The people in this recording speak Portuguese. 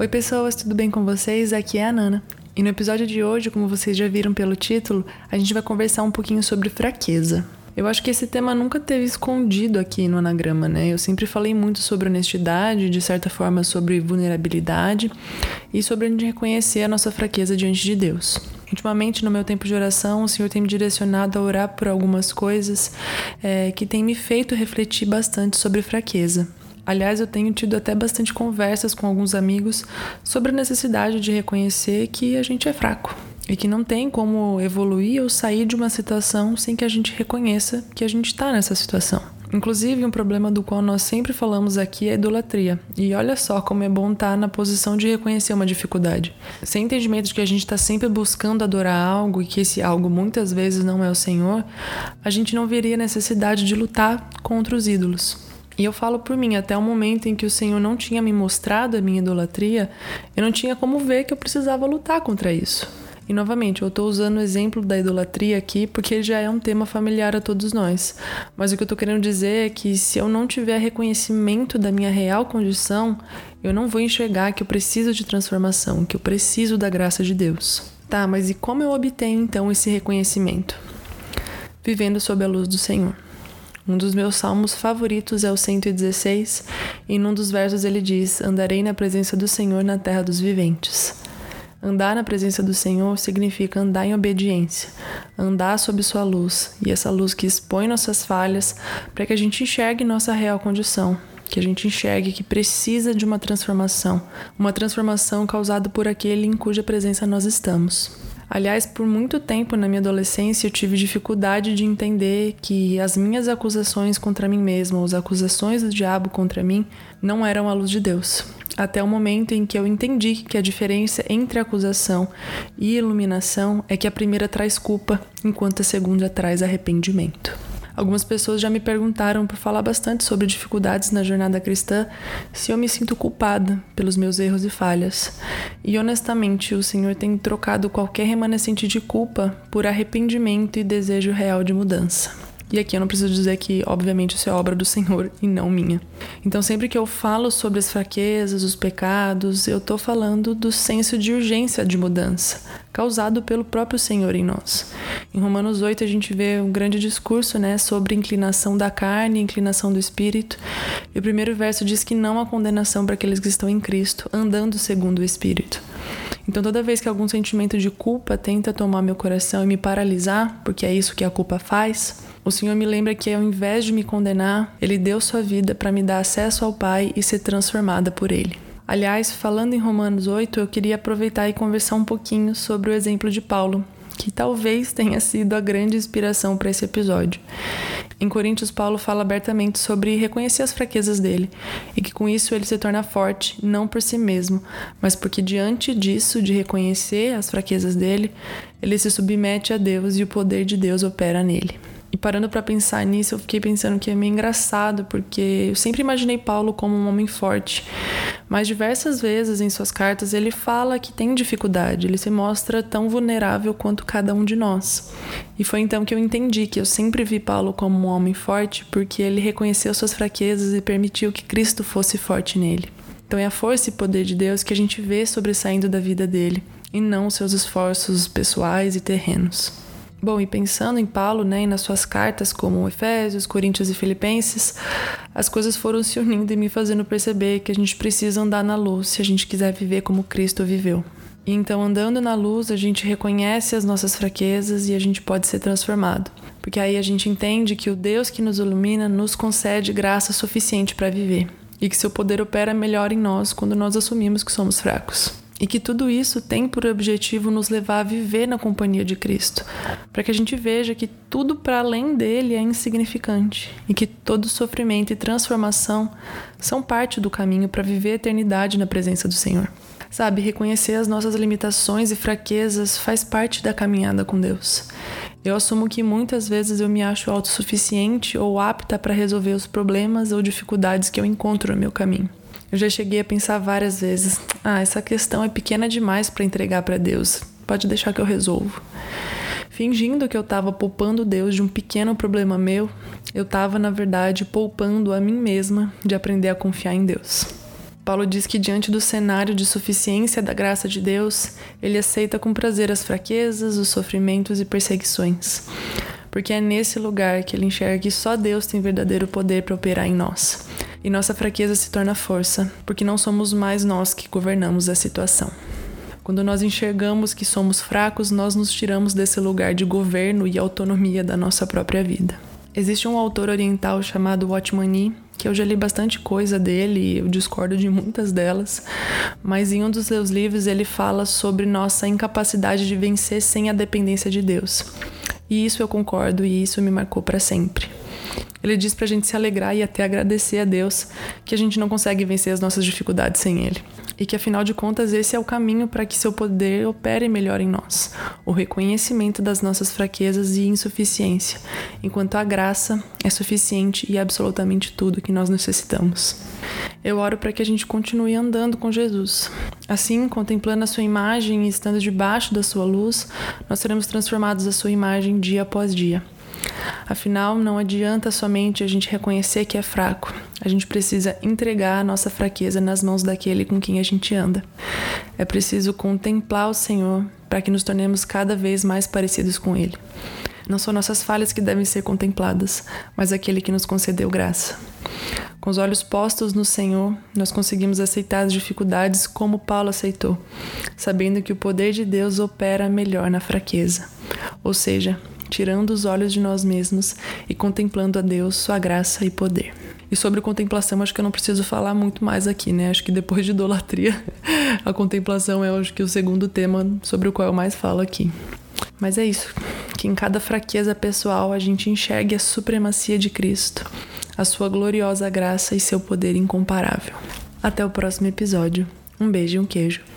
Oi, pessoas, tudo bem com vocês? Aqui é a Nana. E no episódio de hoje, como vocês já viram pelo título, a gente vai conversar um pouquinho sobre fraqueza. Eu acho que esse tema nunca teve escondido aqui no anagrama, né? Eu sempre falei muito sobre honestidade, de certa forma sobre vulnerabilidade e sobre a gente reconhecer a nossa fraqueza diante de Deus. Ultimamente, no meu tempo de oração, o Senhor tem me direcionado a orar por algumas coisas é, que tem me feito refletir bastante sobre fraqueza. Aliás, eu tenho tido até bastante conversas com alguns amigos sobre a necessidade de reconhecer que a gente é fraco e que não tem como evoluir ou sair de uma situação sem que a gente reconheça que a gente está nessa situação. Inclusive, um problema do qual nós sempre falamos aqui é a idolatria. E olha só como é bom estar tá na posição de reconhecer uma dificuldade. Sem entendimento de que a gente está sempre buscando adorar algo e que esse algo muitas vezes não é o Senhor, a gente não veria necessidade de lutar contra os ídolos. E eu falo por mim, até o momento em que o Senhor não tinha me mostrado a minha idolatria, eu não tinha como ver que eu precisava lutar contra isso. E novamente, eu estou usando o exemplo da idolatria aqui porque já é um tema familiar a todos nós. Mas o que eu estou querendo dizer é que se eu não tiver reconhecimento da minha real condição, eu não vou enxergar que eu preciso de transformação, que eu preciso da graça de Deus. Tá, mas e como eu obtenho então esse reconhecimento? Vivendo sob a luz do Senhor. Um dos meus salmos favoritos é o 116, e num dos versos ele diz: Andarei na presença do Senhor na terra dos viventes. Andar na presença do Senhor significa andar em obediência, andar sob sua luz, e essa luz que expõe nossas falhas para que a gente enxergue nossa real condição, que a gente enxergue que precisa de uma transformação, uma transformação causada por aquele em cuja presença nós estamos. Aliás, por muito tempo na minha adolescência eu tive dificuldade de entender que as minhas acusações contra mim mesma, as acusações do diabo contra mim, não eram a luz de Deus. Até o momento em que eu entendi que a diferença entre acusação e iluminação é que a primeira traz culpa, enquanto a segunda traz arrependimento. Algumas pessoas já me perguntaram por falar bastante sobre dificuldades na jornada cristã se eu me sinto culpada pelos meus erros e falhas. E honestamente, o Senhor tem trocado qualquer remanescente de culpa por arrependimento e desejo real de mudança. E aqui eu não preciso dizer que, obviamente, isso é obra do Senhor e não minha. Então, sempre que eu falo sobre as fraquezas, os pecados, eu estou falando do senso de urgência de mudança, causado pelo próprio Senhor em nós. Em Romanos 8, a gente vê um grande discurso né, sobre inclinação da carne inclinação do espírito. E o primeiro verso diz que não há condenação para aqueles que estão em Cristo, andando segundo o espírito. Então, toda vez que algum sentimento de culpa tenta tomar meu coração e me paralisar, porque é isso que a culpa faz, o Senhor me lembra que ao invés de me condenar, Ele deu sua vida para me dar acesso ao Pai e ser transformada por Ele. Aliás, falando em Romanos 8, eu queria aproveitar e conversar um pouquinho sobre o exemplo de Paulo, que talvez tenha sido a grande inspiração para esse episódio. Em Coríntios, Paulo fala abertamente sobre reconhecer as fraquezas dele e que com isso ele se torna forte, não por si mesmo, mas porque diante disso, de reconhecer as fraquezas dele, ele se submete a Deus e o poder de Deus opera nele. E parando para pensar nisso, eu fiquei pensando que é meio engraçado, porque eu sempre imaginei Paulo como um homem forte. Mas diversas vezes em suas cartas ele fala que tem dificuldade, ele se mostra tão vulnerável quanto cada um de nós. E foi então que eu entendi que eu sempre vi Paulo como um homem forte, porque ele reconheceu suas fraquezas e permitiu que Cristo fosse forte nele. Então é a força e poder de Deus que a gente vê sobressaindo da vida dele, e não seus esforços pessoais e terrenos. Bom, e pensando em Paulo, né, e nas suas cartas como Efésios, Coríntios e Filipenses, as coisas foram se unindo e me fazendo perceber que a gente precisa andar na luz se a gente quiser viver como Cristo viveu. E então, andando na luz, a gente reconhece as nossas fraquezas e a gente pode ser transformado. Porque aí a gente entende que o Deus que nos ilumina nos concede graça suficiente para viver. E que seu poder opera melhor em nós quando nós assumimos que somos fracos. E que tudo isso tem por objetivo nos levar a viver na companhia de Cristo, para que a gente veja que tudo para além dele é insignificante e que todo sofrimento e transformação são parte do caminho para viver a eternidade na presença do Senhor. Sabe, reconhecer as nossas limitações e fraquezas faz parte da caminhada com Deus. Eu assumo que muitas vezes eu me acho autossuficiente ou apta para resolver os problemas ou dificuldades que eu encontro no meu caminho. Eu já cheguei a pensar várias vezes: ah, essa questão é pequena demais para entregar para Deus. Pode deixar que eu resolvo. Fingindo que eu estava poupando Deus de um pequeno problema meu, eu estava, na verdade, poupando a mim mesma de aprender a confiar em Deus. Paulo diz que diante do cenário de suficiência da graça de Deus, ele aceita com prazer as fraquezas, os sofrimentos e perseguições. Porque é nesse lugar que ele enxerga que só Deus tem verdadeiro poder para operar em nós. E nossa fraqueza se torna força, porque não somos mais nós que governamos a situação. Quando nós enxergamos que somos fracos, nós nos tiramos desse lugar de governo e autonomia da nossa própria vida. Existe um autor oriental chamado Watchman que eu já li bastante coisa dele e eu discordo de muitas delas, mas em um dos seus livros ele fala sobre nossa incapacidade de vencer sem a dependência de Deus. E isso eu concordo e isso me marcou para sempre. Ele diz para a gente se alegrar e até agradecer a Deus que a gente não consegue vencer as nossas dificuldades sem Ele. E que afinal de contas esse é o caminho para que seu poder opere melhor em nós o reconhecimento das nossas fraquezas e insuficiência, enquanto a graça é suficiente e absolutamente tudo que nós necessitamos. Eu oro para que a gente continue andando com Jesus. Assim, contemplando a sua imagem e estando debaixo da sua luz, nós seremos transformados à sua imagem dia após dia. Afinal, não adianta somente a gente reconhecer que é fraco. A gente precisa entregar a nossa fraqueza nas mãos daquele com quem a gente anda. É preciso contemplar o Senhor para que nos tornemos cada vez mais parecidos com Ele. Não são nossas falhas que devem ser contempladas, mas aquele que nos concedeu graça. Com os olhos postos no Senhor, nós conseguimos aceitar as dificuldades como Paulo aceitou, sabendo que o poder de Deus opera melhor na fraqueza. Ou seja, tirando os olhos de nós mesmos e contemplando a Deus, sua graça e poder. E sobre contemplação, acho que eu não preciso falar muito mais aqui, né? Acho que depois de idolatria, a contemplação é acho que o segundo tema sobre o qual eu mais falo aqui. Mas é isso, que em cada fraqueza pessoal a gente enxergue a supremacia de Cristo, a sua gloriosa graça e seu poder incomparável. Até o próximo episódio. Um beijo e um queijo.